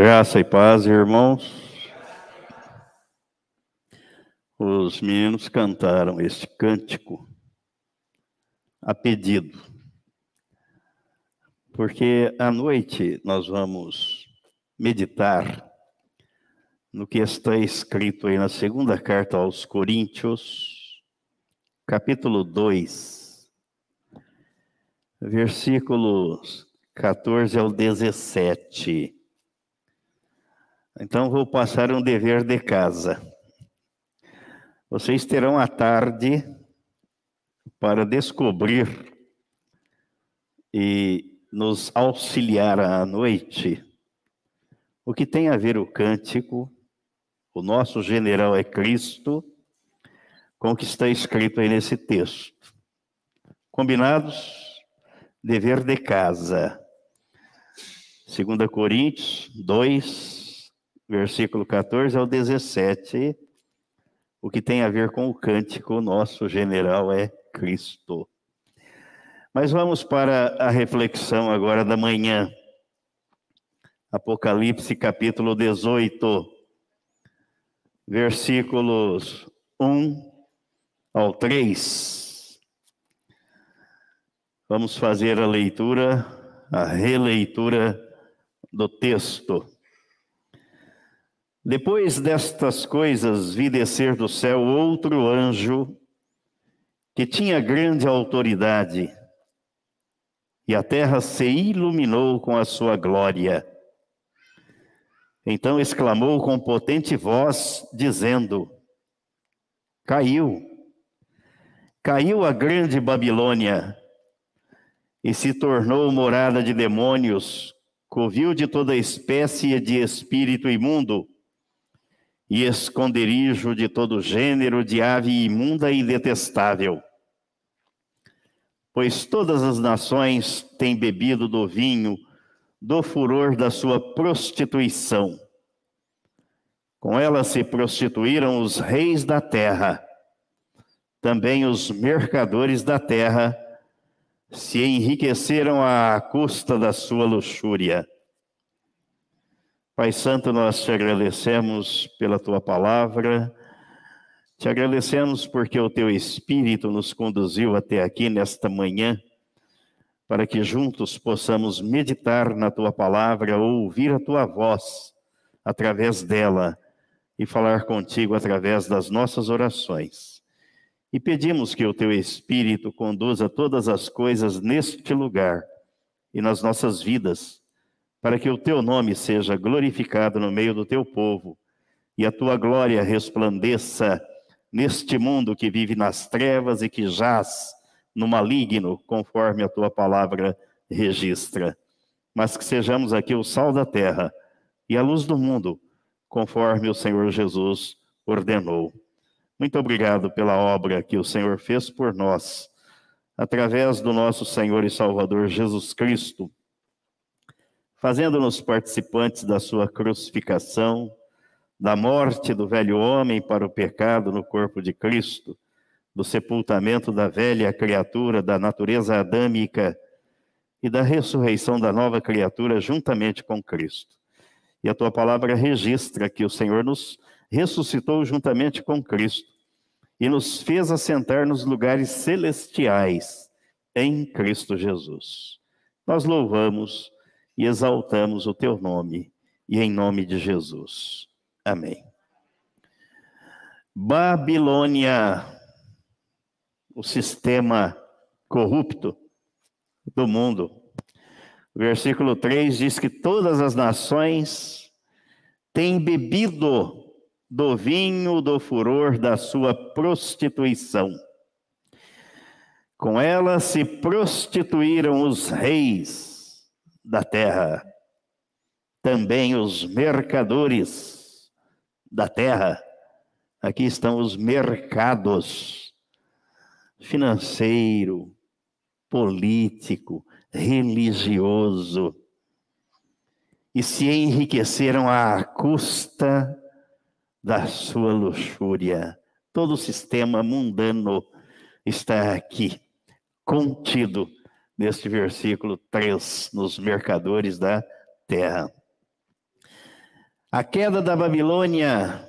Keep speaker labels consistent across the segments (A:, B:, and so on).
A: Graça e paz, irmãos. Os meninos cantaram este cântico a pedido, porque à noite nós vamos meditar no que está escrito aí na segunda carta aos Coríntios, capítulo 2, versículos 14 ao 17. Então vou passar um dever de casa. Vocês terão a tarde para descobrir e nos auxiliar à noite o que tem a ver o cântico, o nosso general é Cristo, com o que está escrito aí nesse texto. Combinados? Dever de casa. 2 Coríntios 2, versículo 14 ao 17, o que tem a ver com o cântico, nosso general é Cristo. Mas vamos para a reflexão agora da manhã. Apocalipse capítulo 18, versículos 1 ao 3. Vamos fazer a leitura, a releitura do texto. Depois destas coisas, vi descer do céu outro anjo que tinha grande autoridade, e a terra se iluminou com a sua glória. Então exclamou com potente voz, dizendo: Caiu, caiu a grande Babilônia, e se tornou morada de demônios, covil de toda espécie de espírito imundo e esconderijo de todo gênero de ave imunda e detestável. Pois todas as nações têm bebido do vinho, do furor da sua prostituição. Com ela se prostituíram os reis da terra, também os mercadores da terra se enriqueceram à custa da sua luxúria. Pai Santo, nós te agradecemos pela tua palavra, te agradecemos porque o teu Espírito nos conduziu até aqui nesta manhã, para que juntos possamos meditar na tua palavra, ouvir a tua voz através dela e falar contigo através das nossas orações. E pedimos que o teu Espírito conduza todas as coisas neste lugar e nas nossas vidas para que o teu nome seja glorificado no meio do teu povo e a tua glória resplandeça neste mundo que vive nas trevas e que jaz no maligno, conforme a tua palavra registra. Mas que sejamos aqui o sal da terra e a luz do mundo, conforme o Senhor Jesus ordenou. Muito obrigado pela obra que o Senhor fez por nós, através do nosso Senhor e Salvador Jesus Cristo fazendo-nos participantes da sua crucificação, da morte do velho homem para o pecado no corpo de Cristo, do sepultamento da velha criatura da natureza adâmica e da ressurreição da nova criatura juntamente com Cristo. E a tua palavra registra que o Senhor nos ressuscitou juntamente com Cristo e nos fez assentar nos lugares celestiais em Cristo Jesus. Nós louvamos e exaltamos o teu nome, e em nome de Jesus. Amém. Babilônia, o sistema corrupto do mundo. versículo 3 diz que todas as nações têm bebido do vinho do furor da sua prostituição. Com ela se prostituíram os reis da terra, também os mercadores da terra. Aqui estão os mercados financeiro, político, religioso, e se enriqueceram à custa da sua luxúria. Todo o sistema mundano está aqui, contido neste versículo 3, nos mercadores da terra. A queda da Babilônia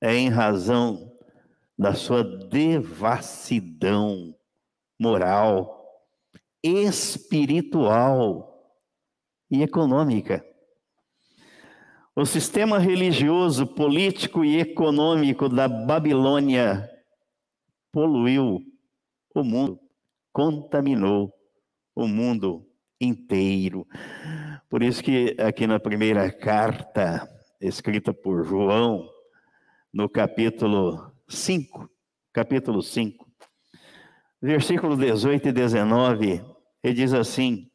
A: é em razão da sua devassidão moral, espiritual e econômica. O sistema religioso, político e econômico da Babilônia poluiu o mundo, contaminou o mundo inteiro. Por isso que aqui na primeira carta escrita por João, no capítulo 5, capítulo 5, versículo 18 e 19, ele diz assim: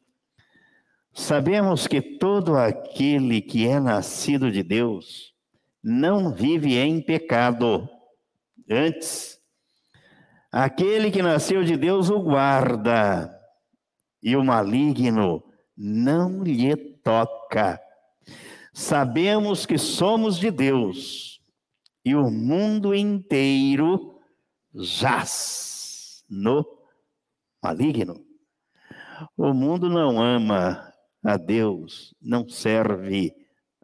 A: Sabemos que todo aquele que é nascido de Deus não vive em pecado. Antes, aquele que nasceu de Deus o guarda, e o maligno não lhe toca. Sabemos que somos de Deus e o mundo inteiro jaz no maligno. O mundo não ama a Deus, não serve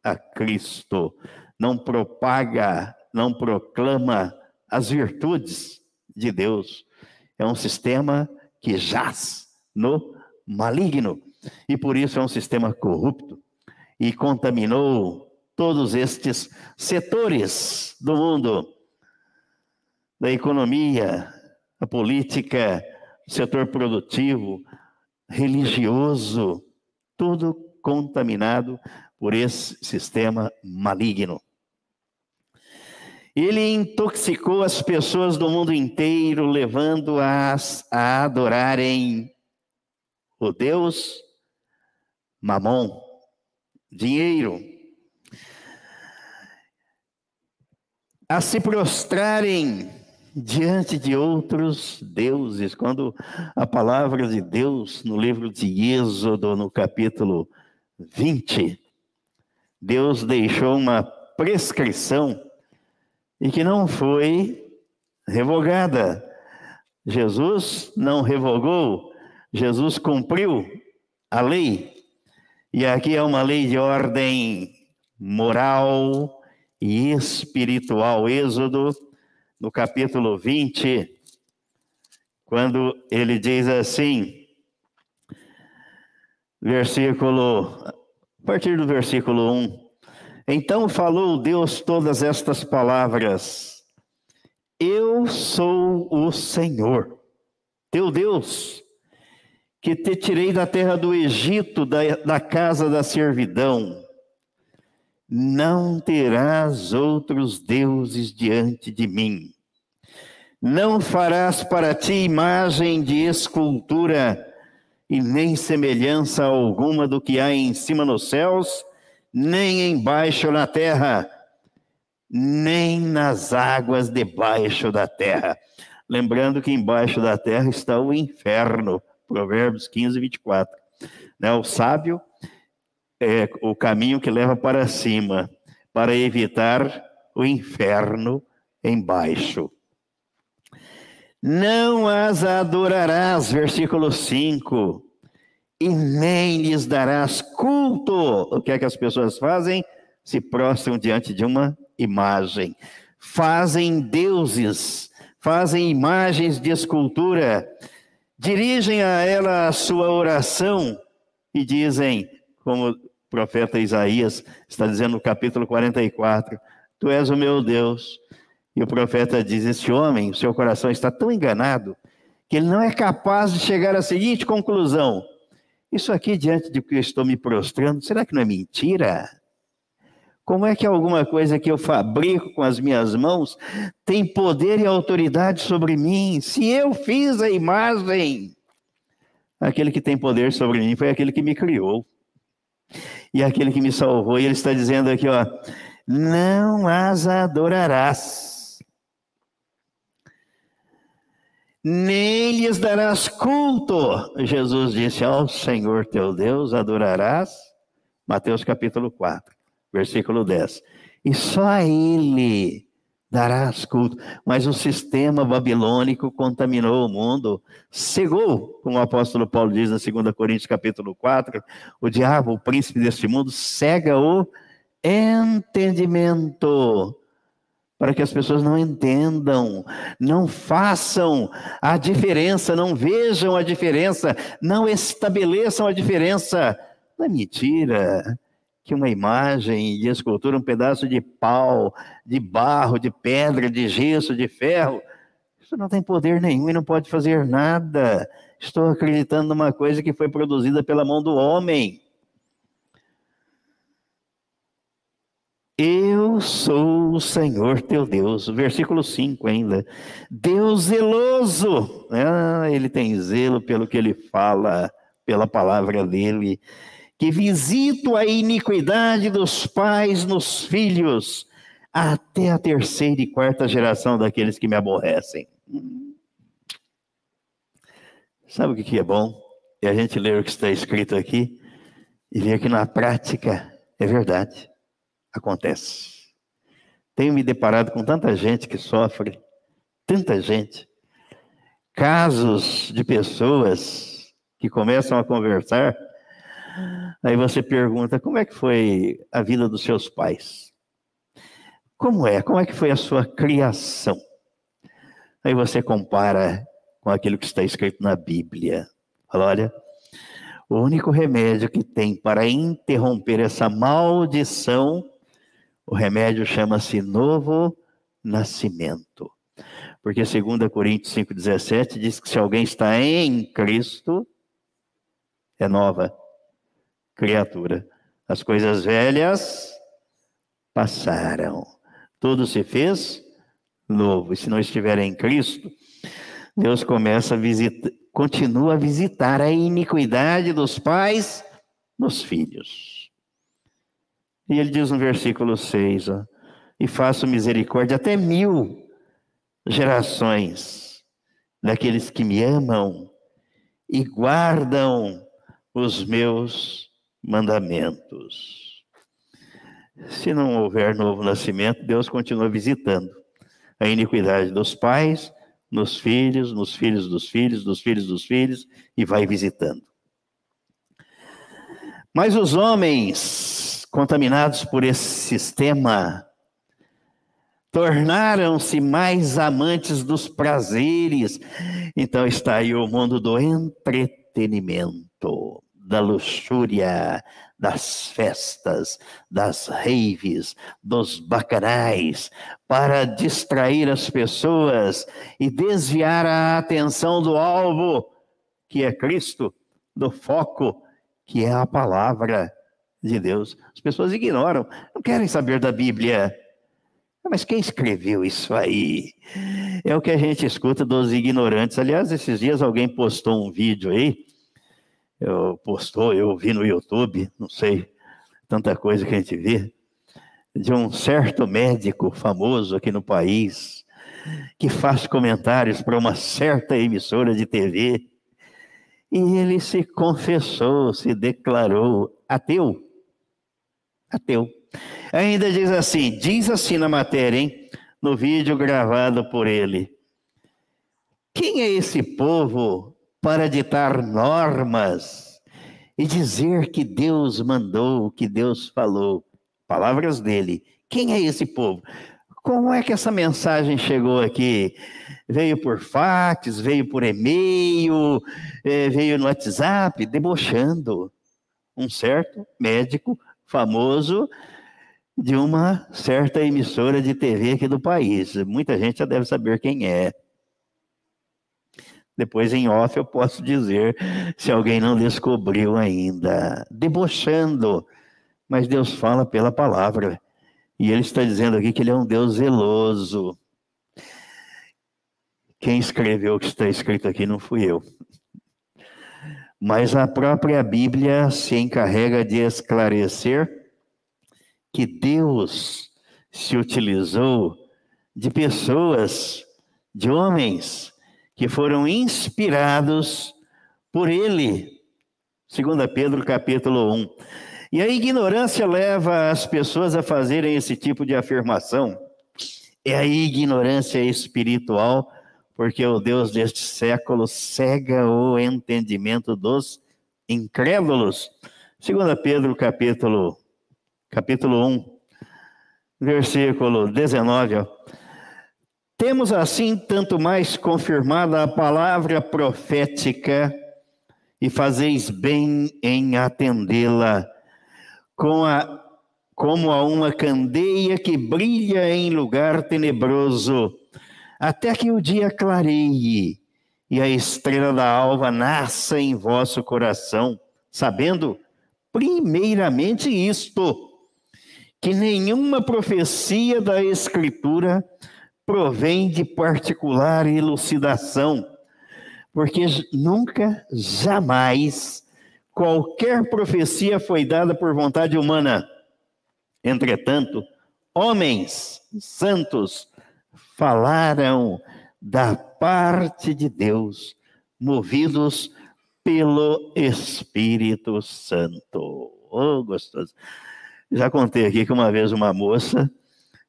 A: a Cristo, não propaga, não proclama as virtudes de Deus. É um sistema que jaz no maligno e por isso é um sistema corrupto e contaminou todos estes setores do mundo, da economia, a política, setor produtivo, religioso, tudo contaminado por esse sistema maligno. Ele intoxicou as pessoas do mundo inteiro, levando-as a adorarem o Deus Mamon, dinheiro, a se prostrarem diante de outros deuses. Quando a palavra de Deus, no livro de Êxodo, no capítulo 20, Deus deixou uma prescrição e que não foi revogada. Jesus não revogou, Jesus cumpriu a lei. E aqui é uma lei de ordem moral, e espiritual. Êxodo, no capítulo 20, quando ele diz assim, versículo, a partir do versículo 1. Então falou Deus todas estas palavras: Eu sou o Senhor, teu Deus, que te tirei da terra do Egito, da, da casa da servidão não terás outros deuses diante de mim. Não farás para ti imagem de escultura, e nem semelhança alguma do que há em cima nos céus, nem embaixo na terra, nem nas águas debaixo da terra. Lembrando que embaixo da terra está o inferno, Provérbios 15, 24. Né? O sábio é o caminho que leva para cima, para evitar o inferno embaixo. Não as adorarás, versículo 5, e nem lhes darás culto. O que é que as pessoas fazem? Se prostram diante de uma imagem, fazem deuses, fazem imagens de escultura, dirigem a ela a sua oração e dizem: como o profeta Isaías está dizendo no capítulo 44, Tu és o meu Deus. E o profeta diz: Este homem, o seu coração está tão enganado, que ele não é capaz de chegar à seguinte conclusão: Isso aqui, diante de que eu estou me prostrando, será que não é mentira? Como é que alguma coisa que eu fabrico com as minhas mãos tem poder e autoridade sobre mim? Se eu fiz a imagem, aquele que tem poder sobre mim foi aquele que me criou e aquele que me salvou. E ele está dizendo aqui, ó, não as adorarás, nem lhes darás culto. Jesus disse ao Senhor teu Deus adorarás. Mateus capítulo 4, versículo 10. E só a Ele darás culto. Mas o sistema babilônico contaminou o mundo, cegou, como o apóstolo Paulo diz na 2 Coríntios capítulo 4, o diabo, o príncipe deste mundo, cega o entendimento para que as pessoas não entendam, não façam a diferença, não vejam a diferença, não estabeleçam a diferença. Não é mentira que uma imagem de escultura, um pedaço de pau, de barro, de pedra, de gesso, de ferro, isso não tem poder nenhum e não pode fazer nada. Estou acreditando numa coisa que foi produzida pela mão do homem. Eu sou o Senhor teu Deus. Versículo 5 ainda. Deus zeloso. Ah, ele tem zelo pelo que ele fala, pela palavra dele. Que visito a iniquidade dos pais nos filhos, até a terceira e quarta geração daqueles que me aborrecem. Sabe o que é bom? É a gente ler o que está escrito aqui e ver que na prática é verdade acontece. Tenho me deparado com tanta gente que sofre, tanta gente, casos de pessoas que começam a conversar, aí você pergunta: como é que foi a vida dos seus pais? Como é? Como é que foi a sua criação? Aí você compara com aquilo que está escrito na Bíblia. Fala, olha, o único remédio que tem para interromper essa maldição o remédio chama-se novo nascimento. Porque 2 Coríntios 5,17 diz que se alguém está em Cristo, é nova criatura. As coisas velhas passaram. Tudo se fez novo. E se não estiver em Cristo, Deus começa a visitar, continua a visitar a iniquidade dos pais nos filhos. E ele diz no versículo 6, ó, e faço misericórdia até mil gerações daqueles que me amam e guardam os meus mandamentos. Se não houver novo nascimento, Deus continua visitando a iniquidade dos pais, nos filhos, nos filhos dos filhos, dos filhos dos filhos, e vai visitando. Mas os homens contaminados por esse sistema, tornaram-se mais amantes dos prazeres. Então está aí o mundo do entretenimento, da luxúria, das festas, das raves, dos bacanais, para distrair as pessoas e desviar a atenção do alvo, que é Cristo, do foco, que é a palavra de Deus. As pessoas ignoram, não querem saber da Bíblia. Mas quem escreveu isso aí? É o que a gente escuta dos ignorantes. Aliás, esses dias alguém postou um vídeo aí, eu postou, eu vi no YouTube, não sei, tanta coisa que a gente vê, de um certo médico famoso aqui no país, que faz comentários para uma certa emissora de TV, e ele se confessou, se declarou ateu ateu. Ainda diz assim, diz assim na matéria, hein? No vídeo gravado por ele. Quem é esse povo para ditar normas e dizer que Deus mandou, que Deus falou? Palavras dele. Quem é esse povo? Como é que essa mensagem chegou aqui? Veio por fax, veio por e-mail, eh, veio no WhatsApp, debochando. Um certo médico famoso de uma certa emissora de TV aqui do país. Muita gente já deve saber quem é. Depois, em off, eu posso dizer se alguém não descobriu ainda. Debochando. Mas Deus fala pela palavra. E ele está dizendo aqui que ele é um Deus zeloso. Quem escreveu o que está escrito aqui não fui eu. Mas a própria Bíblia se encarrega de esclarecer que Deus se utilizou de pessoas, de homens que foram inspirados por ele. 2 Pedro capítulo 1. E a ignorância leva as pessoas a fazerem esse tipo de afirmação. É a ignorância espiritual porque o Deus deste século cega o entendimento dos incrédulos. 2 Pedro, capítulo, capítulo 1, versículo 19. Ó. Temos assim tanto mais confirmada a palavra profética, e fazeis bem em atendê-la, com a, como a uma candeia que brilha em lugar tenebroso, até que o dia clareie e a estrela da alva nasça em vosso coração, sabendo, primeiramente, isto, que nenhuma profecia da Escritura provém de particular elucidação, porque nunca, jamais, qualquer profecia foi dada por vontade humana. Entretanto, homens santos falaram da parte de Deus, movidos pelo Espírito Santo. Oh, gostoso. Já contei aqui que uma vez uma moça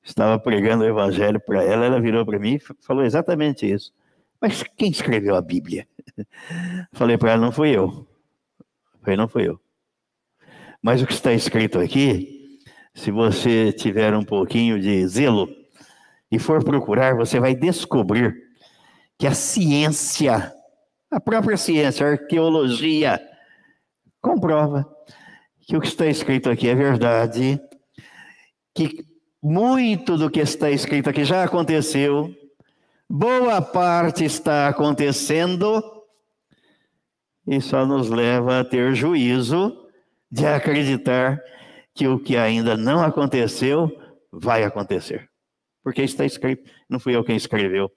A: estava pregando o evangelho para ela, ela virou para mim e falou exatamente isso. Mas quem escreveu a Bíblia? Falei para ela, não fui eu. Falei, não fui eu. Mas o que está escrito aqui, se você tiver um pouquinho de zelo e for procurar, você vai descobrir que a ciência, a própria ciência, a arqueologia, comprova que o que está escrito aqui é verdade, que muito do que está escrito aqui já aconteceu, boa parte está acontecendo, e só nos leva a ter juízo de acreditar que o que ainda não aconteceu vai acontecer. Porque está escrito, não fui eu quem escreveu.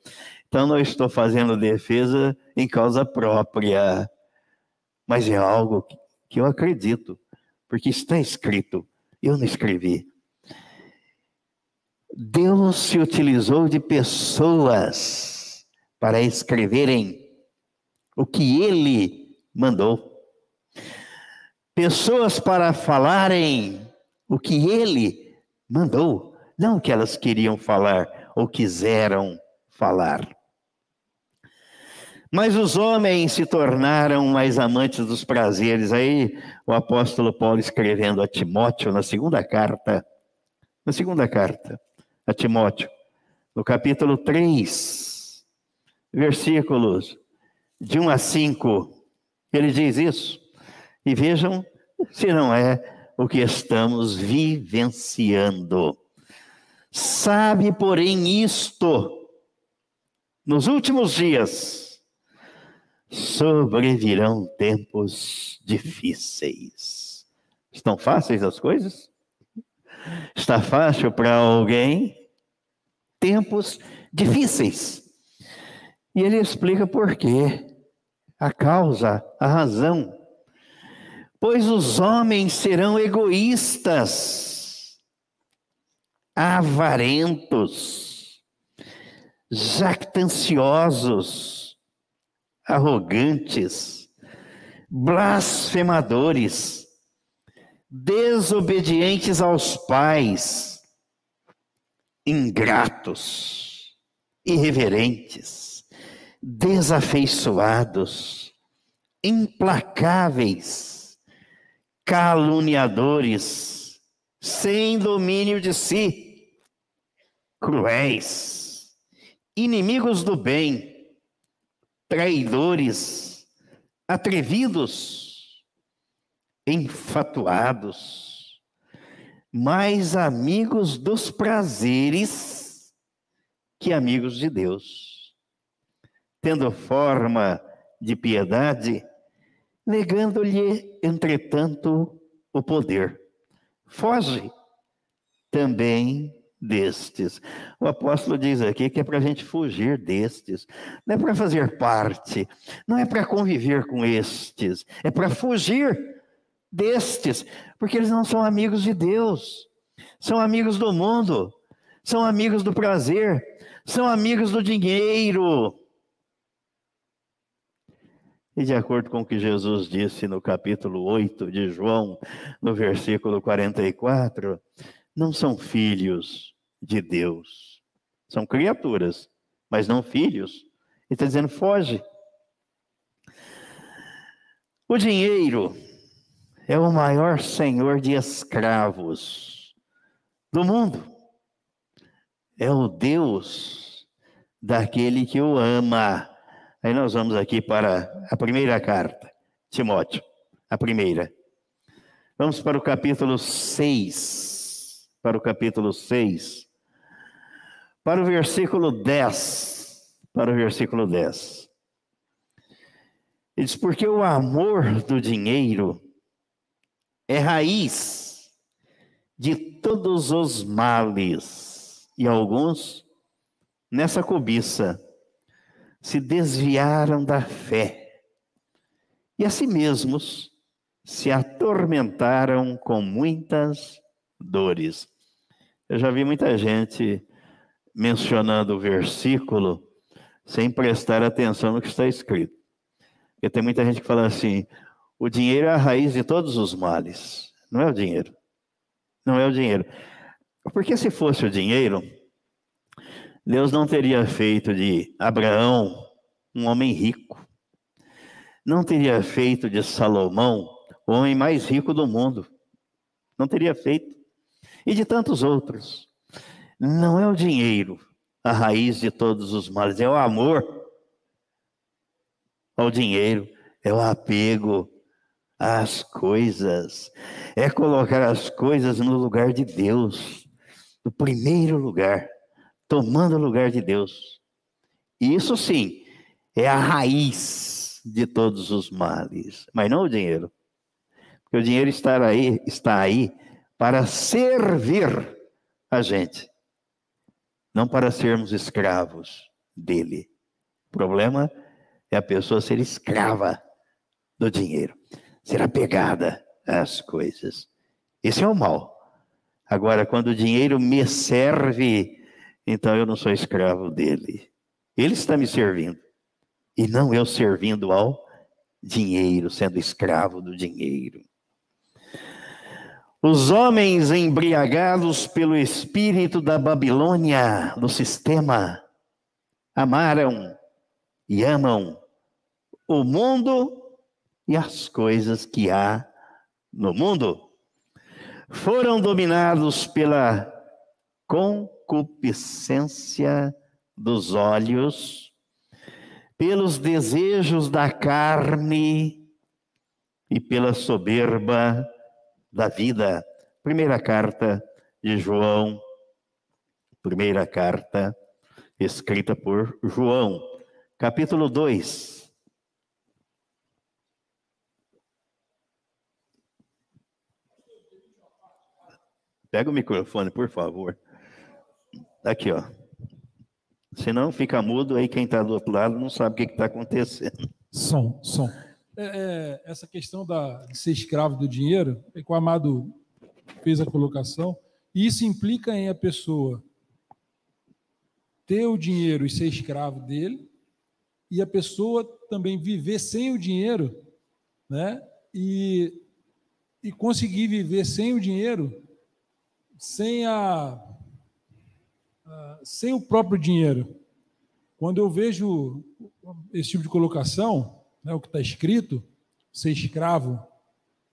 A: Então não estou fazendo defesa em causa própria, mas é algo que eu acredito porque está escrito, eu não escrevi. Deus se utilizou de pessoas para escreverem o que ele mandou. Pessoas para falarem o que ele mandou, não o que elas queriam falar ou quiseram falar. Mas os homens se tornaram mais amantes dos prazeres. Aí o apóstolo Paulo escrevendo a Timóteo na segunda carta, na segunda carta a Timóteo, no capítulo 3, versículos de 1 a 5, ele diz isso. E vejam se não é o que estamos vivenciando. Sabe, porém, isto, nos últimos dias, sobrevirão tempos difíceis. Estão fáceis as coisas? Está fácil para alguém? Tempos difíceis. E ele explica por quê. A causa, a razão. Pois os homens serão egoístas, avarentos, jactanciosos, arrogantes, blasfemadores, desobedientes aos pais, ingratos, irreverentes, desafeiçoados, implacáveis, caluniadores, sem domínio de si, cruéis, inimigos do bem, traidores, atrevidos, enfatuados, mais amigos dos prazeres que amigos de Deus, tendo forma de piedade, negando-lhe, entretanto, o poder. Foge. Também destes. O apóstolo diz aqui que é para a gente fugir destes, não é para fazer parte, não é para conviver com estes, é para fugir destes, porque eles não são amigos de Deus, são amigos do mundo, são amigos do prazer, são amigos do dinheiro. E de acordo com o que Jesus disse no capítulo 8 de João, no versículo 44, não são filhos de Deus. São criaturas, mas não filhos. Ele está dizendo: foge. O dinheiro é o maior senhor de escravos do mundo. é o Deus daquele que o ama. Aí nós vamos aqui para a primeira carta, Timóteo, a primeira. Vamos para o capítulo 6. Para o capítulo 6. Para o versículo 10. Para o versículo 10. Ele diz: Porque o amor do dinheiro é raiz de todos os males, e alguns, nessa cobiça, se desviaram da fé e a si mesmos se atormentaram com muitas dores. Eu já vi muita gente mencionando o versículo sem prestar atenção no que está escrito. Porque tem muita gente que fala assim: o dinheiro é a raiz de todos os males. Não é o dinheiro. Não é o dinheiro. Porque se fosse o dinheiro, Deus não teria feito de Abraão um homem rico. Não teria feito de Salomão o homem mais rico do mundo. Não teria feito. E de tantos outros. Não é o dinheiro a raiz de todos os males, é o amor ao dinheiro, é o apego, as coisas, é colocar as coisas no lugar de Deus, no primeiro lugar, tomando o lugar de Deus. Isso sim é a raiz de todos os males, mas não o dinheiro. Porque o dinheiro está aí, está aí para servir a gente, não para sermos escravos dele. O problema é a pessoa ser escrava do dinheiro ser apegada às coisas. Esse é o mal. Agora, quando o dinheiro me serve, então eu não sou escravo dele. Ele está me servindo. E não eu servindo ao dinheiro, sendo escravo do dinheiro. Os homens embriagados pelo espírito da Babilônia, do sistema, amaram e amam o mundo e as coisas que há no mundo. Foram dominados pela concupiscência dos olhos, pelos desejos da carne e pela soberba da vida. Primeira carta de João, primeira carta escrita por João, capítulo 2. Pega o microfone, por favor. Aqui, ó. Senão fica mudo, aí quem está do outro lado não sabe o que está acontecendo.
B: Som, som. É, é, essa questão da, de ser escravo do dinheiro, é que o Amado fez a colocação, e isso implica em a pessoa ter o dinheiro e ser escravo dele, e a pessoa também viver sem o dinheiro, né? E, e conseguir viver sem o dinheiro sem, a, a, sem o próprio dinheiro. Quando eu vejo esse tipo de colocação, né, o que está escrito, ser escravo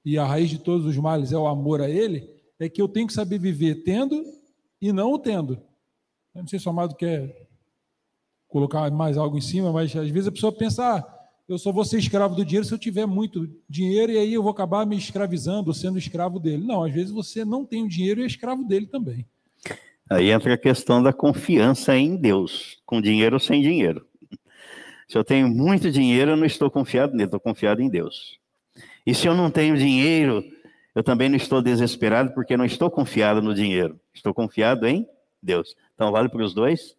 B: e a raiz de todos os males é o amor a ele, é que eu tenho que saber viver tendo e não o tendo. Eu não sei se o amado quer colocar mais algo em cima, mas às vezes a pessoa pensa, ah, eu só vou ser escravo do dinheiro se eu tiver muito dinheiro e aí eu vou acabar me escravizando, sendo escravo dele. Não, às vezes você não tem o dinheiro e é escravo dele também.
A: Aí entra a questão da confiança em Deus, com dinheiro ou sem dinheiro. Se eu tenho muito dinheiro, eu não estou confiado nele, estou confiado em Deus. E se eu não tenho dinheiro, eu também não estou desesperado, porque não estou confiado no dinheiro, estou confiado em Deus. Então vale para os dois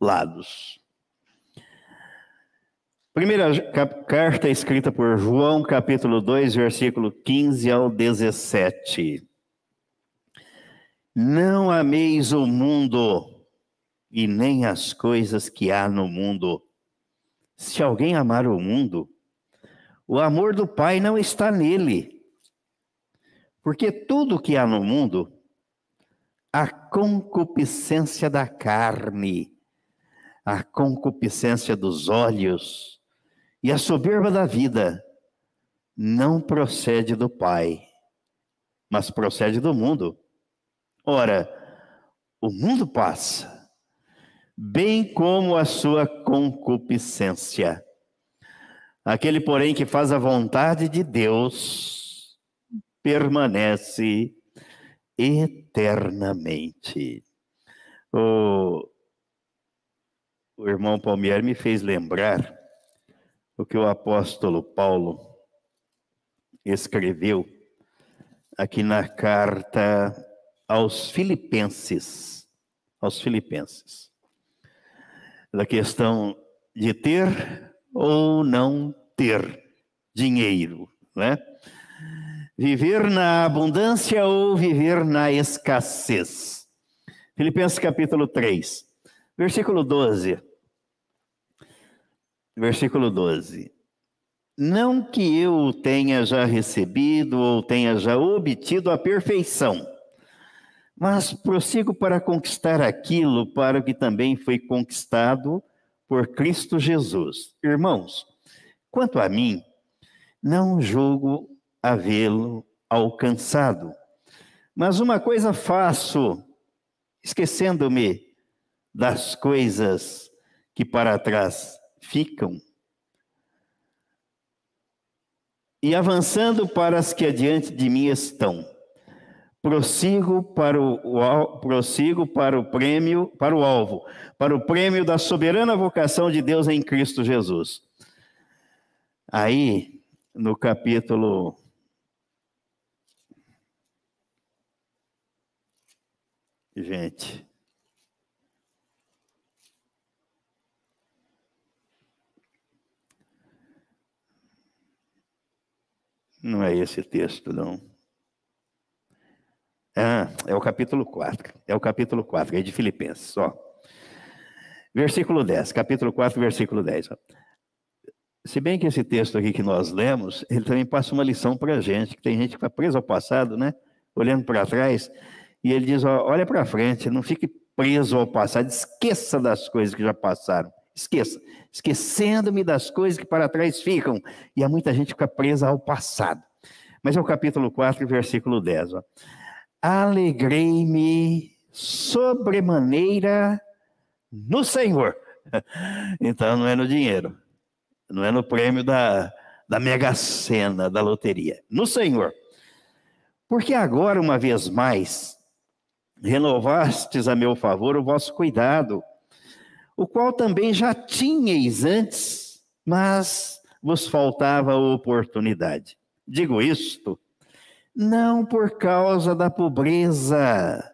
A: lados. Primeira carta escrita por João, capítulo 2, versículo 15 ao 17. Não ameis o mundo e nem as coisas que há no mundo. Se alguém amar o mundo, o amor do Pai não está nele. Porque tudo que há no mundo, a concupiscência da carne, a concupiscência dos olhos, e a soberba da vida não procede do Pai, mas procede do mundo. Ora, o mundo passa bem como a sua concupiscência. Aquele, porém, que faz a vontade de Deus permanece eternamente. O, o irmão Palmieri me fez lembrar o que o apóstolo Paulo escreveu aqui na carta aos Filipenses, aos Filipenses, da questão de ter ou não ter dinheiro, né? Viver na abundância ou viver na escassez. Filipenses capítulo 3, versículo 12. Versículo 12. Não que eu tenha já recebido ou tenha já obtido a perfeição, mas prossigo para conquistar aquilo para o que também foi conquistado por Cristo Jesus. Irmãos, quanto a mim, não julgo havê-lo alcançado. Mas uma coisa faço, esquecendo-me das coisas que para trás ficam e avançando para as que adiante de mim estão. Prossigo para o, prossigo para o prêmio, para o alvo, para o prêmio da soberana vocação de Deus em Cristo Jesus. Aí, no capítulo Gente, Não é esse texto, não. É o capítulo 4. É o capítulo 4, é de Filipenses, ó. Versículo 10, capítulo 4, versículo 10. Ó. Se bem que esse texto aqui que nós lemos, ele também passa uma lição para a gente, que tem gente que está presa ao passado, né? Olhando para trás, e ele diz: ó, olha para frente, não fique preso ao passado, esqueça das coisas que já passaram. Esqueça, esquecendo-me das coisas que para trás ficam. E há muita gente que fica presa ao passado. Mas é o capítulo 4, versículo 10. Alegrei-me sobremaneira no Senhor. Então não é no dinheiro, não é no prêmio da, da mega sena, da loteria. No Senhor. Porque agora, uma vez mais, renovastes a meu favor o vosso cuidado o qual também já tinhais antes, mas vos faltava oportunidade. Digo isto não por causa da pobreza,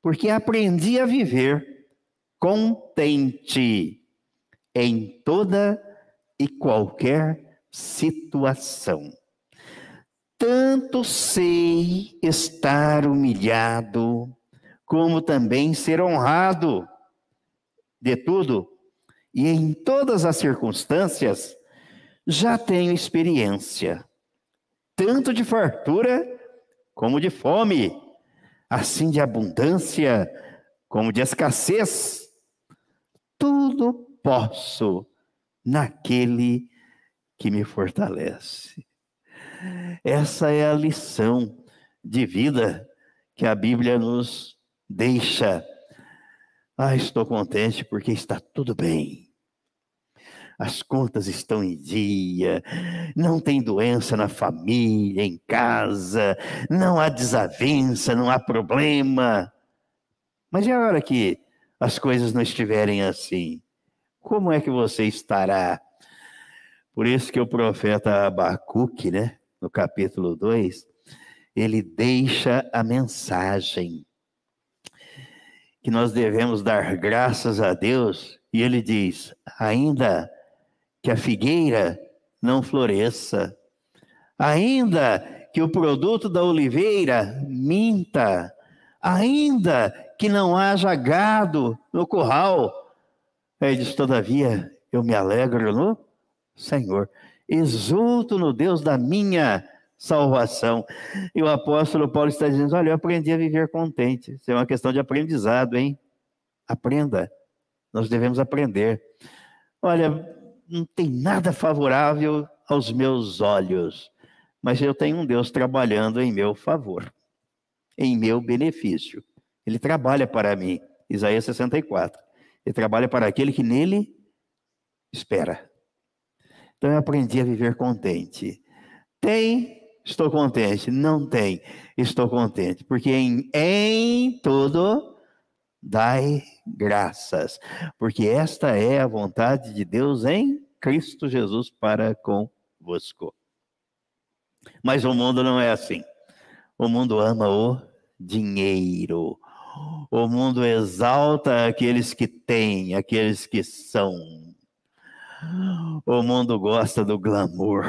A: porque aprendi a viver contente em toda e qualquer situação. Tanto sei estar humilhado, como também ser honrado de tudo e em todas as circunstâncias, já tenho experiência, tanto de fartura como de fome, assim de abundância como de escassez. Tudo posso naquele que me fortalece. Essa é a lição de vida que a Bíblia nos deixa ah, estou contente porque está tudo bem. As contas estão em dia, não tem doença na família, em casa, não há desavença, não há problema. Mas e a hora que as coisas não estiverem assim? Como é que você estará? Por isso que o profeta Abacuque, né, no capítulo 2, ele deixa a mensagem que nós devemos dar graças a Deus, e ele diz: ainda que a figueira não floresça, ainda que o produto da oliveira minta, ainda que não haja gado no curral, ele diz: todavia eu me alegro no Senhor, exulto no Deus da minha salvação. E o apóstolo Paulo está dizendo: Olha, eu aprendi a viver contente. Isso é uma questão de aprendizado, hein? Aprenda. Nós devemos aprender. Olha, não tem nada favorável aos meus olhos, mas eu tenho um Deus trabalhando em meu favor, em meu benefício. Ele trabalha para mim. Isaías 64. Ele trabalha para aquele que nele espera. Então eu aprendi a viver contente. Tem, estou contente. Não tem, estou contente. Porque em, em tudo dai graças. Porque esta é a vontade de Deus em Cristo Jesus para convosco. Mas o mundo não é assim. O mundo ama o dinheiro. O mundo exalta aqueles que têm, aqueles que são. O mundo gosta do glamour.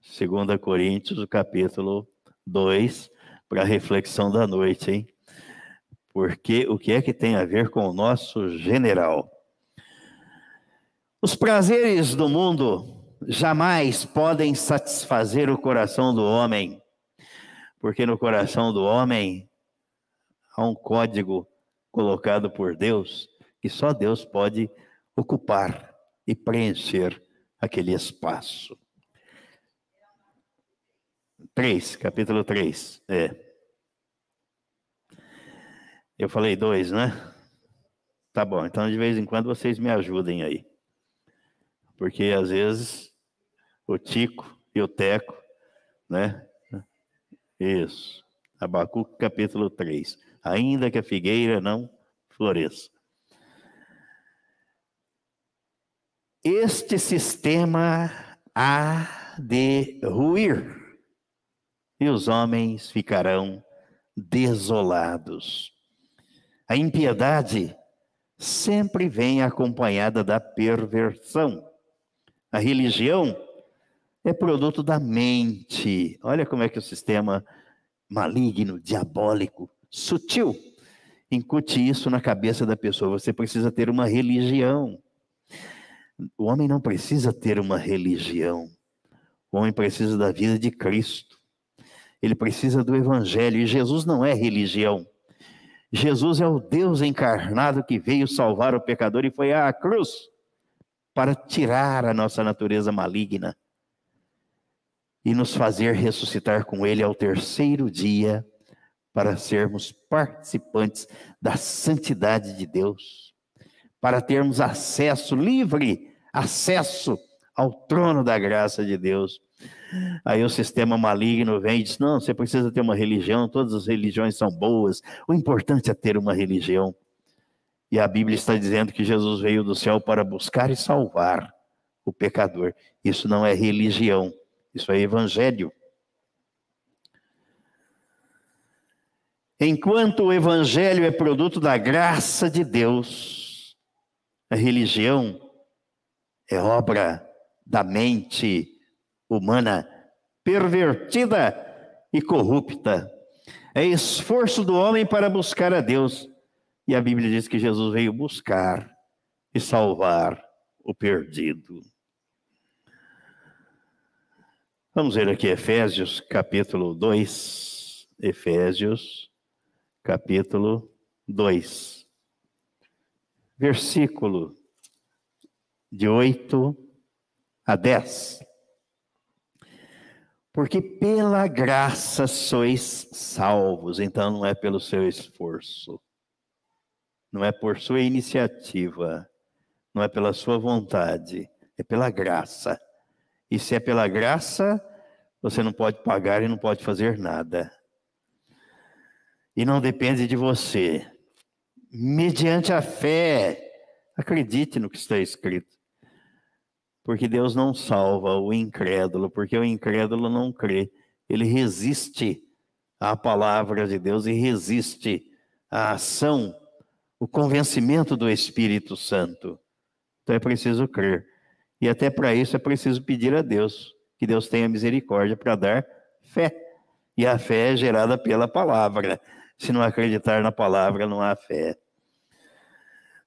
A: 2 Coríntios, capítulo 2, para reflexão da noite, hein? Porque o que é que tem a ver com o nosso general? Os prazeres do mundo jamais podem satisfazer o coração do homem, porque no coração do homem há um código colocado por Deus que só Deus pode ocupar e preencher aquele espaço. 3, capítulo 3. É. Eu falei dois, né? Tá bom, então de vez em quando vocês me ajudem aí. Porque às vezes o Tico e o Teco, né? Isso. Abacuque capítulo 3. Ainda que a figueira não floresça. Este sistema há de ruir, e os homens ficarão desolados. A impiedade sempre vem acompanhada da perversão. A religião é produto da mente. Olha como é que o sistema maligno, diabólico, sutil, incute isso na cabeça da pessoa. Você precisa ter uma religião. O homem não precisa ter uma religião. O homem precisa da vida de Cristo. Ele precisa do Evangelho. E Jesus não é religião. Jesus é o Deus encarnado que veio salvar o pecador e foi à cruz para tirar a nossa natureza maligna e nos fazer ressuscitar com Ele ao terceiro dia para sermos participantes da santidade de Deus, para termos acesso livre, acesso ao trono da graça de Deus. Aí o sistema maligno vem e diz: não, você precisa ter uma religião, todas as religiões são boas, o importante é ter uma religião. E a Bíblia está dizendo que Jesus veio do céu para buscar e salvar o pecador. Isso não é religião, isso é evangelho. Enquanto o evangelho é produto da graça de Deus, a religião é obra da mente humana pervertida e corrupta. É esforço do homem para buscar a Deus. E a Bíblia diz que Jesus veio buscar e salvar o perdido. Vamos ver aqui Efésios capítulo 2. Efésios capítulo 2. Versículo de 8 a 10. Porque pela graça sois salvos, então não é pelo seu esforço, não é por sua iniciativa, não é pela sua vontade, é pela graça. E se é pela graça, você não pode pagar e não pode fazer nada. E não depende de você. Mediante a fé, acredite no que está escrito. Porque Deus não salva o incrédulo, porque o incrédulo não crê. Ele resiste à palavra de Deus e resiste à ação, o convencimento do Espírito Santo. Então é preciso crer. E até para isso é preciso pedir a Deus que Deus tenha misericórdia para dar fé. E a fé é gerada pela palavra. Se não acreditar na palavra, não há fé.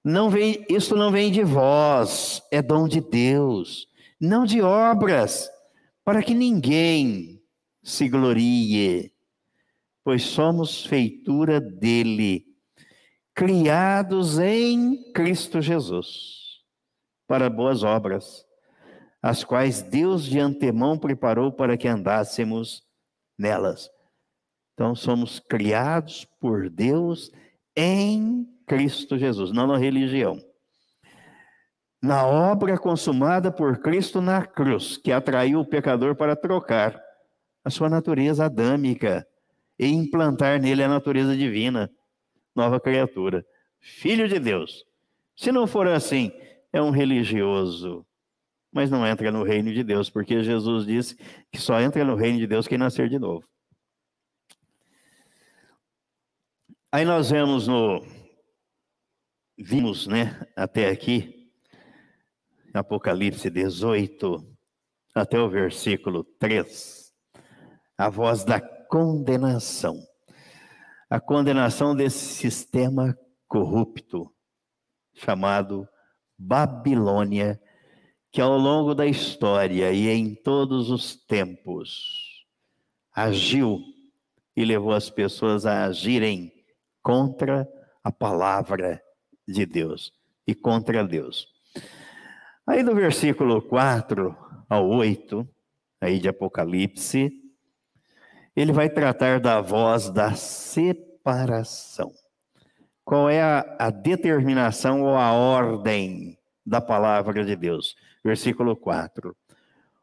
A: Não vem, isso não vem de vós, é dom de Deus, não de obras, para que ninguém se glorie, pois somos feitura dele, criados em Cristo Jesus, para boas obras, as quais Deus de antemão preparou para que andássemos nelas. Então somos criados por Deus em Jesus, não na religião. Na obra consumada por Cristo na cruz, que atraiu o pecador para trocar a sua natureza adâmica e implantar nele a natureza divina, nova criatura, filho de Deus. Se não for assim, é um religioso, mas não entra no reino de Deus, porque Jesus disse que só entra no reino de Deus quem nascer de novo. Aí nós vemos no vimos, né, até aqui Apocalipse 18 até o versículo 3, a voz da condenação. A condenação desse sistema corrupto chamado Babilônia que ao longo da história e em todos os tempos agiu e levou as pessoas a agirem contra a palavra de Deus e contra Deus. Aí do versículo 4 ao 8, aí de Apocalipse, ele vai tratar da voz da separação. Qual é a, a determinação ou a ordem da palavra de Deus? versículo 4.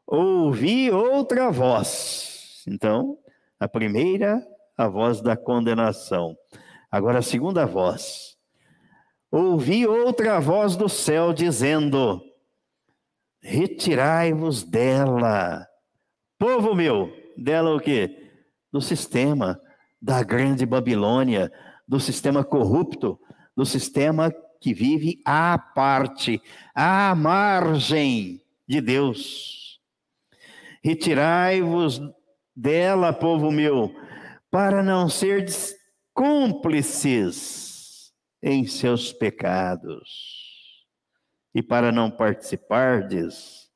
A: Ouvi outra voz. Então, a primeira, a voz da condenação. Agora, a segunda voz. Ouvi outra voz do céu dizendo: Retirai-vos dela. Povo meu, dela o quê? Do sistema da grande Babilônia, do sistema corrupto, do sistema que vive à parte, à margem de Deus. Retirai-vos dela, povo meu, para não ser cúmplices em seus pecados e para não participardes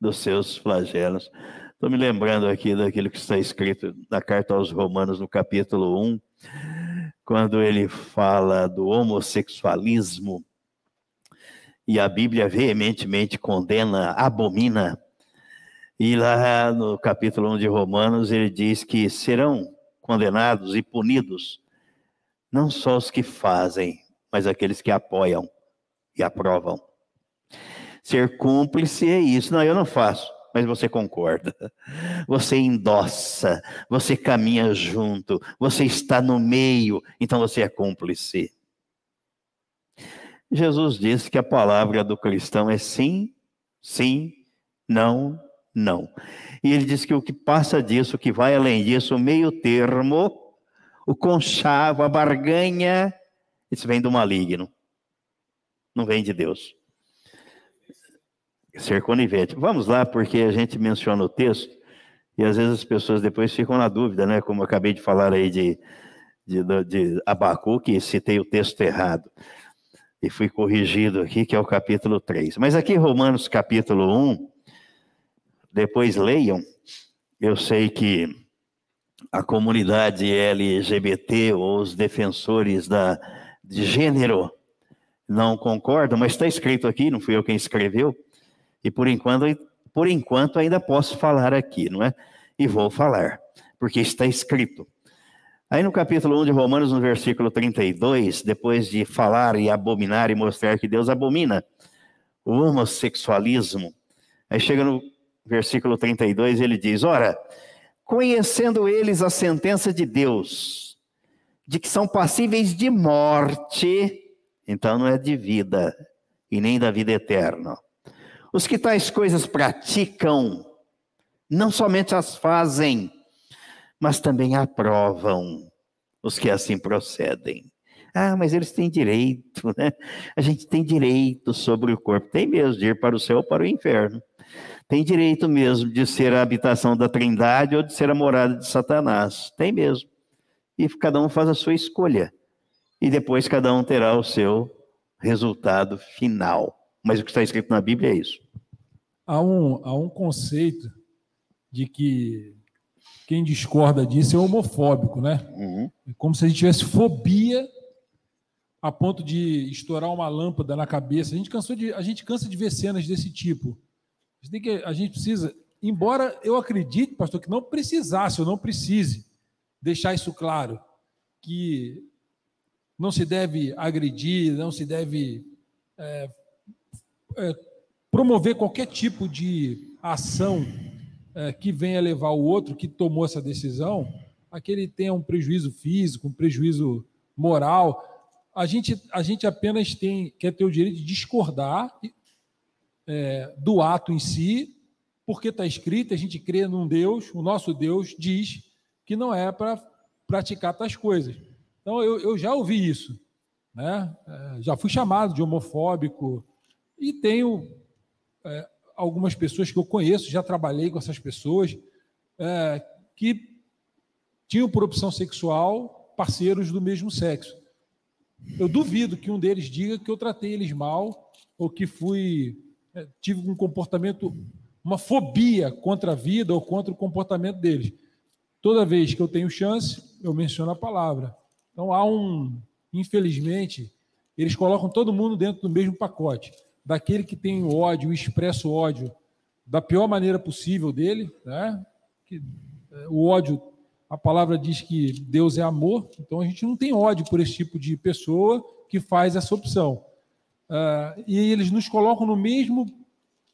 A: dos seus flagelos. Estou me lembrando aqui daquilo que está escrito na carta aos Romanos, no capítulo 1, quando ele fala do homossexualismo, e a Bíblia veementemente condena, abomina. E lá no capítulo 1 de Romanos, ele diz que serão condenados e punidos não só os que fazem, mas aqueles que apoiam e aprovam. Ser cúmplice é isso. Não, eu não faço mas você concorda. Você endossa, você caminha junto, você está no meio, então você é cúmplice. Jesus disse que a palavra do cristão é sim, sim, não, não. E ele diz que o que passa disso, o que vai além disso, o meio termo, o conchavo, a barganha, isso vem do maligno, não vem de Deus ser conivente. Vamos lá, porque a gente menciona o texto e às vezes as pessoas depois ficam na dúvida, né? Como eu acabei de falar aí de, de, de citei o texto errado. E fui corrigido aqui, que é o capítulo 3. Mas aqui, Romanos capítulo 1, depois leiam. Eu sei que a comunidade LGBT, ou os defensores da, de gênero, não concordam, mas está escrito aqui, não fui eu quem escreveu, e por enquanto, por enquanto ainda posso falar aqui, não é? E vou falar, porque está escrito. Aí no capítulo 1 de Romanos, no versículo 32, depois de falar e abominar e mostrar que Deus abomina o homossexualismo, aí chega no versículo 32, ele diz: Ora, conhecendo eles a sentença de Deus, de que são passíveis de morte, então não é de vida, e nem da vida eterna. Os que tais coisas praticam, não somente as fazem, mas também aprovam os que assim procedem. Ah, mas eles têm direito, né? A gente tem direito sobre o corpo. Tem mesmo de ir para o céu ou para o inferno. Tem direito mesmo de ser a habitação da trindade ou de ser a morada de Satanás. Tem mesmo. E cada um faz a sua escolha. E depois cada um terá o seu resultado final. Mas o que está escrito na Bíblia é isso.
B: Há um, há um conceito de que quem discorda disso é homofóbico, né? Uhum. É como se a gente tivesse fobia a ponto de estourar uma lâmpada na cabeça. A gente, cansou de, a gente cansa de ver cenas desse tipo. A gente, que, a gente precisa, embora eu acredite, pastor, que não precisasse ou não precise deixar isso claro, que não se deve agredir, não se deve é, é, promover qualquer tipo de ação é, que venha levar o outro que tomou essa decisão a que ele tenha um prejuízo físico, um prejuízo moral. A gente, a gente apenas tem, quer ter o direito de discordar é, do ato em si, porque está escrito, a gente crê num Deus, o nosso Deus diz que não é para praticar tais coisas. Então, eu, eu já ouvi isso. Né? É, já fui chamado de homofóbico e tenho é, algumas pessoas que eu conheço, já trabalhei com essas pessoas, é, que tinham por opção sexual parceiros do mesmo sexo. Eu duvido que um deles diga que eu tratei eles mal ou que fui tive um comportamento, uma fobia contra a vida ou contra o comportamento deles. Toda vez que eu tenho chance, eu menciono a palavra. Então há um, infelizmente, eles colocam todo mundo dentro do mesmo pacote. Daquele que tem ódio, expresso ódio, da pior maneira possível dele, né? Que, é, o ódio, a palavra diz que Deus é amor, então a gente não tem ódio por esse tipo de pessoa que faz essa opção. Uh, e eles nos colocam no mesmo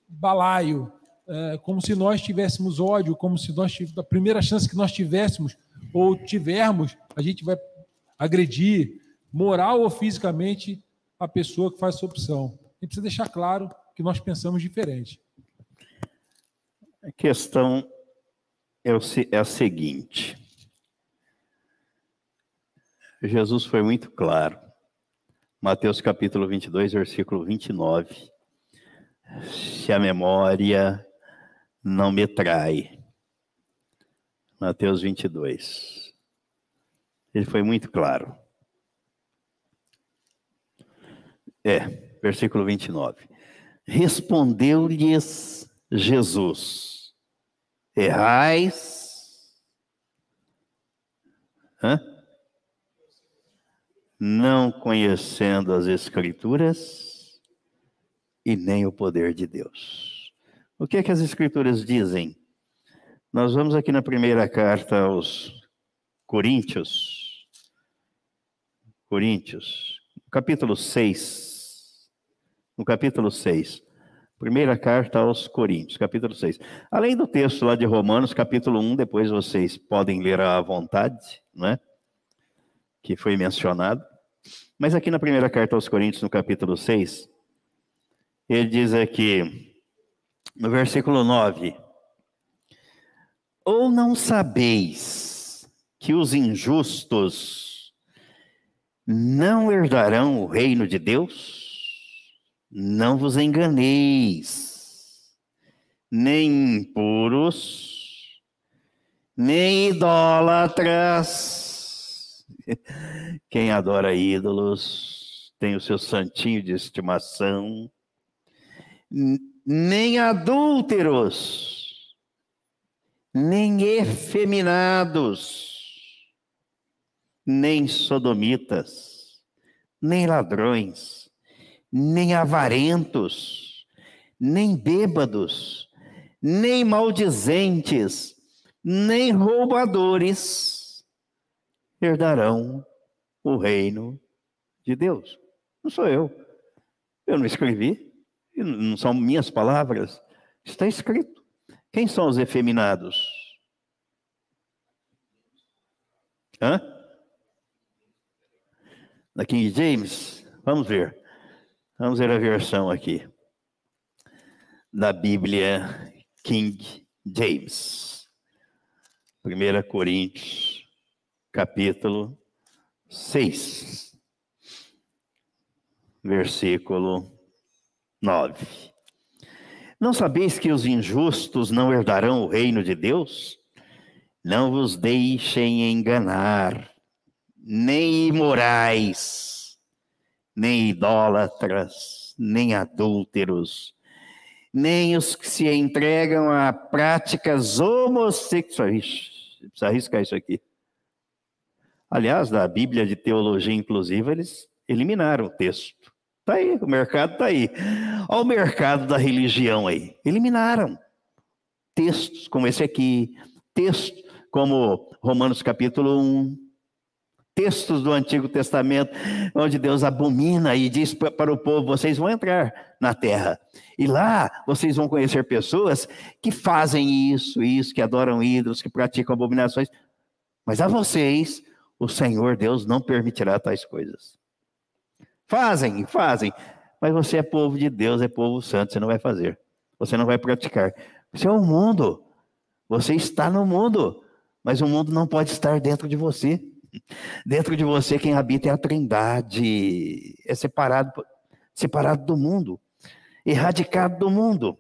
B: balaio, uh, como se nós tivéssemos ódio, como se nós a primeira chance que nós tivéssemos ou tivermos, a gente vai agredir moral ou fisicamente a pessoa que faz essa opção. A gente precisa deixar claro que nós pensamos diferente.
A: A questão é, é a seguinte. Jesus foi muito claro. Mateus capítulo 22, versículo 29. Se a memória não me trai. Mateus 22. Ele foi muito claro. É, versículo 29. Respondeu-lhes Jesus: Errais. Hã? Não conhecendo as Escrituras e nem o poder de Deus. O que é que as Escrituras dizem? Nós vamos aqui na primeira carta aos Coríntios, Coríntios, capítulo 6. No capítulo 6. Primeira carta aos Coríntios, capítulo 6. Além do texto lá de Romanos, capítulo 1, depois vocês podem ler à vontade, não é? Que foi mencionado. Mas aqui na primeira carta aos Coríntios, no capítulo 6, ele diz aqui, no versículo 9: Ou não sabeis que os injustos não herdarão o reino de Deus? Não vos enganeis, nem impuros, nem idólatras, quem adora ídolos tem o seu santinho de estimação. Nem adúlteros, nem efeminados, nem sodomitas, nem ladrões, nem avarentos, nem bêbados, nem maldizentes, nem roubadores herdarão o reino de Deus. Não sou eu. Eu não escrevi. Não são minhas palavras. Está escrito. Quem são os efeminados? Hã? Da King James? Vamos ver. Vamos ver a versão aqui. Da Bíblia King James. 1 Coríntios capítulo 6, versículo 9. Não sabeis que os injustos não herdarão o reino de Deus? Não vos deixem enganar, nem imorais, nem idólatras, nem adúlteros, nem os que se entregam a práticas homossexuais. Precisa arriscar isso aqui Aliás, da Bíblia de Teologia Inclusiva, eles eliminaram o texto. Está aí, o mercado está aí. Olha o mercado da religião aí. Eliminaram textos como esse aqui, texto como Romanos capítulo 1, textos do Antigo Testamento, onde Deus abomina e diz para o povo: vocês vão entrar na terra. E lá vocês vão conhecer pessoas que fazem isso, isso, que adoram ídolos, que praticam abominações. Mas a vocês, o Senhor Deus não permitirá tais coisas. Fazem, fazem. Mas você é povo de Deus, é povo santo, você não vai fazer. Você não vai praticar. Você é o mundo. Você está no mundo. Mas o mundo não pode estar dentro de você. Dentro de você, quem habita é a trindade, é separado, separado do mundo, erradicado do mundo.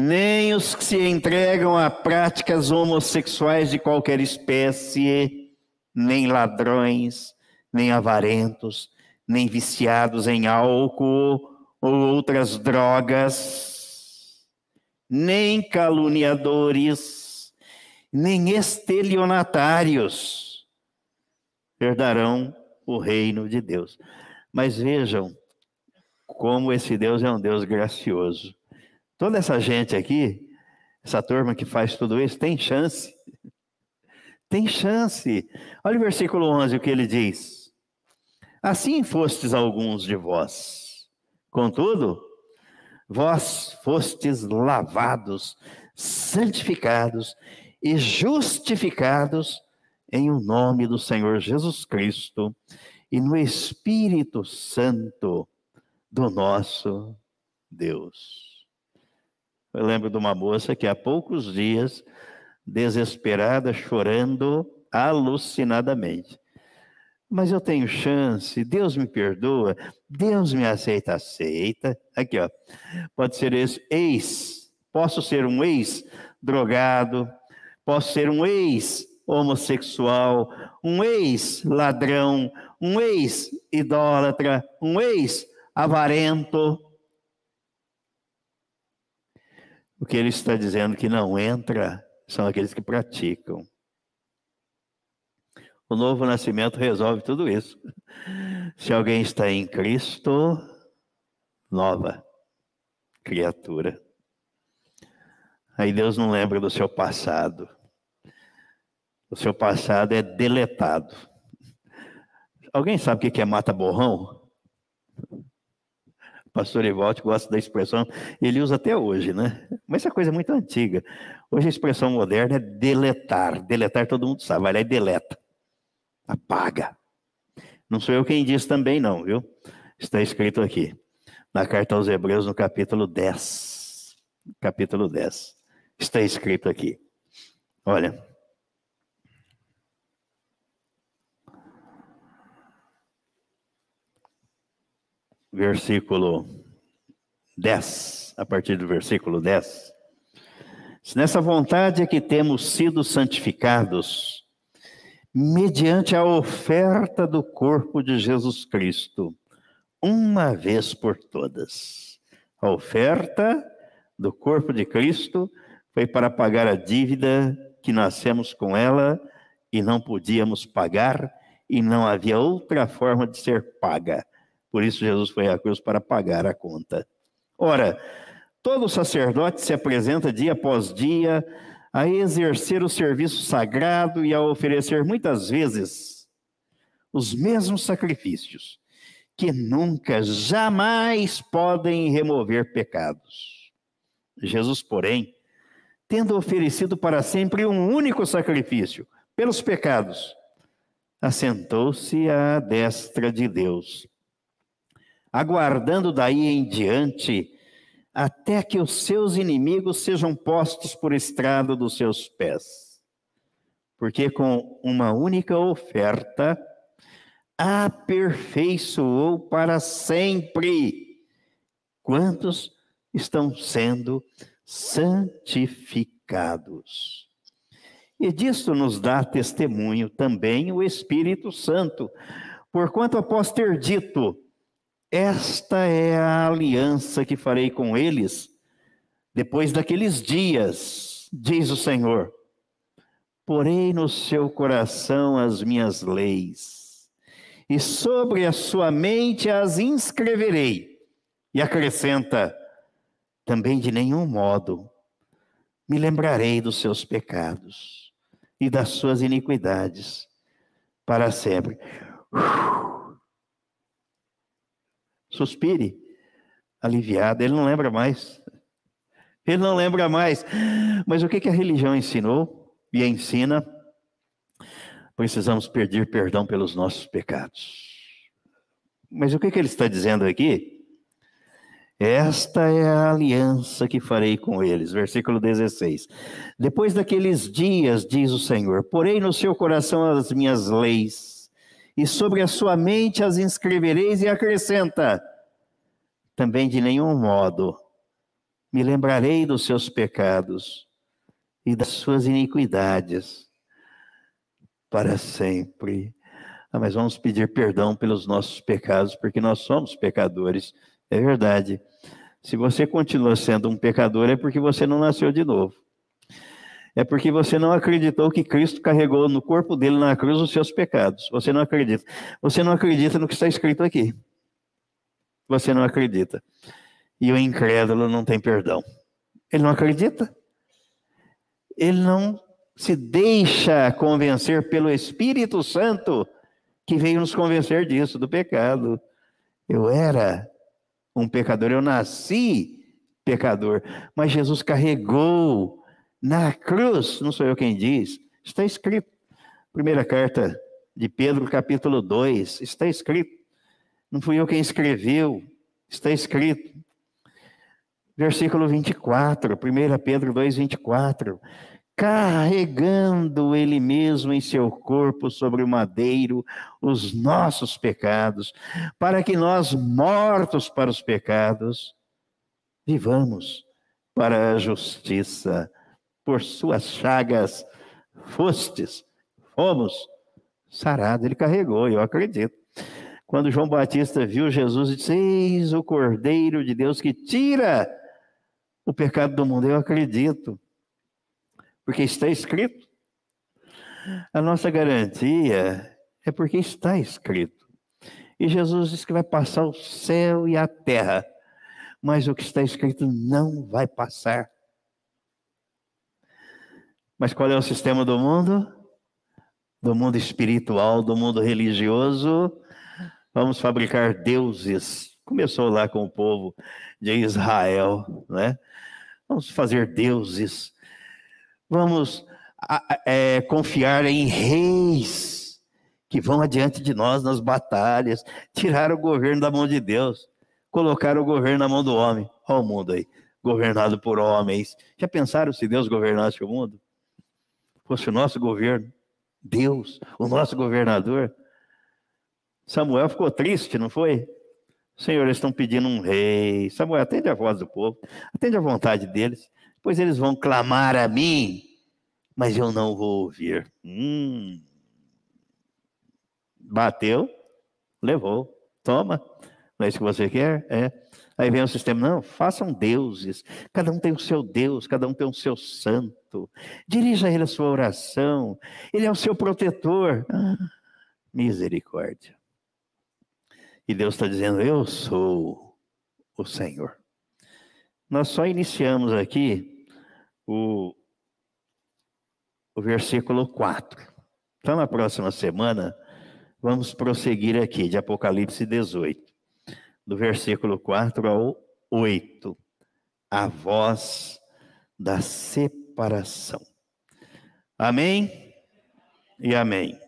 A: Nem os que se entregam a práticas homossexuais de qualquer espécie, nem ladrões, nem avarentos, nem viciados em álcool ou outras drogas, nem caluniadores, nem estelionatários herdarão o reino de Deus. Mas vejam como esse Deus é um Deus gracioso. Toda essa gente aqui, essa turma que faz tudo isso, tem chance. Tem chance. Olha o versículo 11, o que ele diz. Assim fostes alguns de vós. Contudo, vós fostes lavados, santificados e justificados em o nome do Senhor Jesus Cristo e no Espírito Santo do nosso Deus. Eu lembro de uma moça que há poucos dias, desesperada, chorando alucinadamente. Mas eu tenho chance, Deus me perdoa, Deus me aceita, aceita. Aqui, ó. Pode ser esse ex, posso ser um ex drogado, Posso ser um ex-homossexual, um ex-ladrão, um ex-idólatra, um ex-avarento. O que ele está dizendo que não entra são aqueles que praticam. O novo nascimento resolve tudo isso. Se alguém está em Cristo, nova criatura. Aí Deus não lembra do seu passado. O seu passado é deletado. Alguém sabe o que é mata-borrão? Pastor Evaldo gosta da expressão, ele usa até hoje, né? Mas essa coisa é muito antiga. Hoje a expressão moderna é deletar. Deletar todo mundo sabe, vai lá e deleta. Apaga. Não sou eu quem diz também, não, viu? Está escrito aqui, na carta aos Hebreus, no capítulo 10. Capítulo 10. Está escrito aqui. Olha, versículo 10, a partir do versículo 10. Nessa vontade é que temos sido santificados, mediante a oferta do corpo de Jesus Cristo, uma vez por todas. A oferta do corpo de Cristo foi para pagar a dívida que nascemos com ela e não podíamos pagar, e não havia outra forma de ser paga por isso, Jesus foi à cruz para pagar a conta. Ora, todo sacerdote se apresenta dia após dia a exercer o serviço sagrado e a oferecer muitas vezes os mesmos sacrifícios, que nunca, jamais podem remover pecados. Jesus, porém, tendo oferecido para sempre um único sacrifício pelos pecados, assentou-se à destra de Deus aguardando daí em diante até que os seus inimigos sejam postos por estrada dos seus pés. Porque com uma única oferta aperfeiçoou para sempre quantos estão sendo santificados. E disto nos dá testemunho também o Espírito Santo, porquanto após ter dito, esta é a aliança que farei com eles depois daqueles dias, diz o Senhor. Porei no seu coração as minhas leis, e sobre a sua mente as inscreverei. E acrescenta: também de nenhum modo me lembrarei dos seus pecados e das suas iniquidades. para sempre. Suspire, aliviado. Ele não lembra mais. Ele não lembra mais. Mas o que, a religião ensinou e ensina? Precisamos pedir perdão pelos nossos pecados. Mas o que, que ele está dizendo aqui? Esta é a aliança que farei com eles. Versículo 16. Depois daqueles dias, diz o Senhor, porei no seu coração as minhas leis, e sobre a sua mente as inscrevereis e acrescenta: também de nenhum modo me lembrarei dos seus pecados e das suas iniquidades para sempre. Ah, mas vamos pedir perdão pelos nossos pecados, porque nós somos pecadores. É verdade. Se você continua sendo um pecador, é porque você não nasceu de novo. É porque você não acreditou que Cristo carregou no corpo dele na cruz os seus pecados. Você não acredita. Você não acredita no que está escrito aqui. Você não acredita. E o incrédulo não tem perdão. Ele não acredita. Ele não se deixa convencer pelo Espírito Santo que veio nos convencer disso, do pecado. Eu era um pecador, eu nasci pecador, mas Jesus carregou na cruz, não sou eu quem diz, está escrito. Primeira carta de Pedro, capítulo 2, está escrito. Não fui eu quem escreveu, está escrito. Versículo 24, 1 Pedro 2, 24 carregando ele mesmo em seu corpo sobre o madeiro os nossos pecados, para que nós, mortos para os pecados, vivamos para a justiça. Por suas chagas fostes, fomos sarados. Ele carregou, eu acredito. Quando João Batista viu Jesus disse: Eis o Cordeiro de Deus que tira o pecado do mundo, eu acredito porque está escrito. A nossa garantia é porque está escrito. E Jesus disse que vai passar o céu e a terra, mas o que está escrito não vai passar. Mas qual é o sistema do mundo? Do mundo espiritual, do mundo religioso. Vamos fabricar deuses. Começou lá com o povo de Israel, né? Vamos fazer deuses Vamos é, confiar em reis que vão adiante de nós nas batalhas, tirar o governo da mão de Deus, colocar o governo na mão do homem. Olha o mundo aí, governado por homens. Já pensaram se Deus governasse o mundo? Fosse o nosso governo, Deus, o nosso governador. Samuel ficou triste, não foi? Senhor, eles estão pedindo um rei. Samuel, atende a voz do povo, atende a vontade deles. Pois eles vão clamar a mim, mas eu não vou ouvir. Hum. Bateu, levou, toma. Não é isso que você quer? É. Aí vem o sistema, não, façam deuses. Cada um tem o seu Deus, cada um tem o seu santo. Dirija a ele a sua oração. Ele é o seu protetor. Ah, misericórdia. E Deus está dizendo: Eu sou o Senhor. Nós só iniciamos aqui o, o versículo 4. Então, na próxima semana, vamos prosseguir aqui, de Apocalipse 18, do versículo 4 ao 8. A voz da separação. Amém e amém.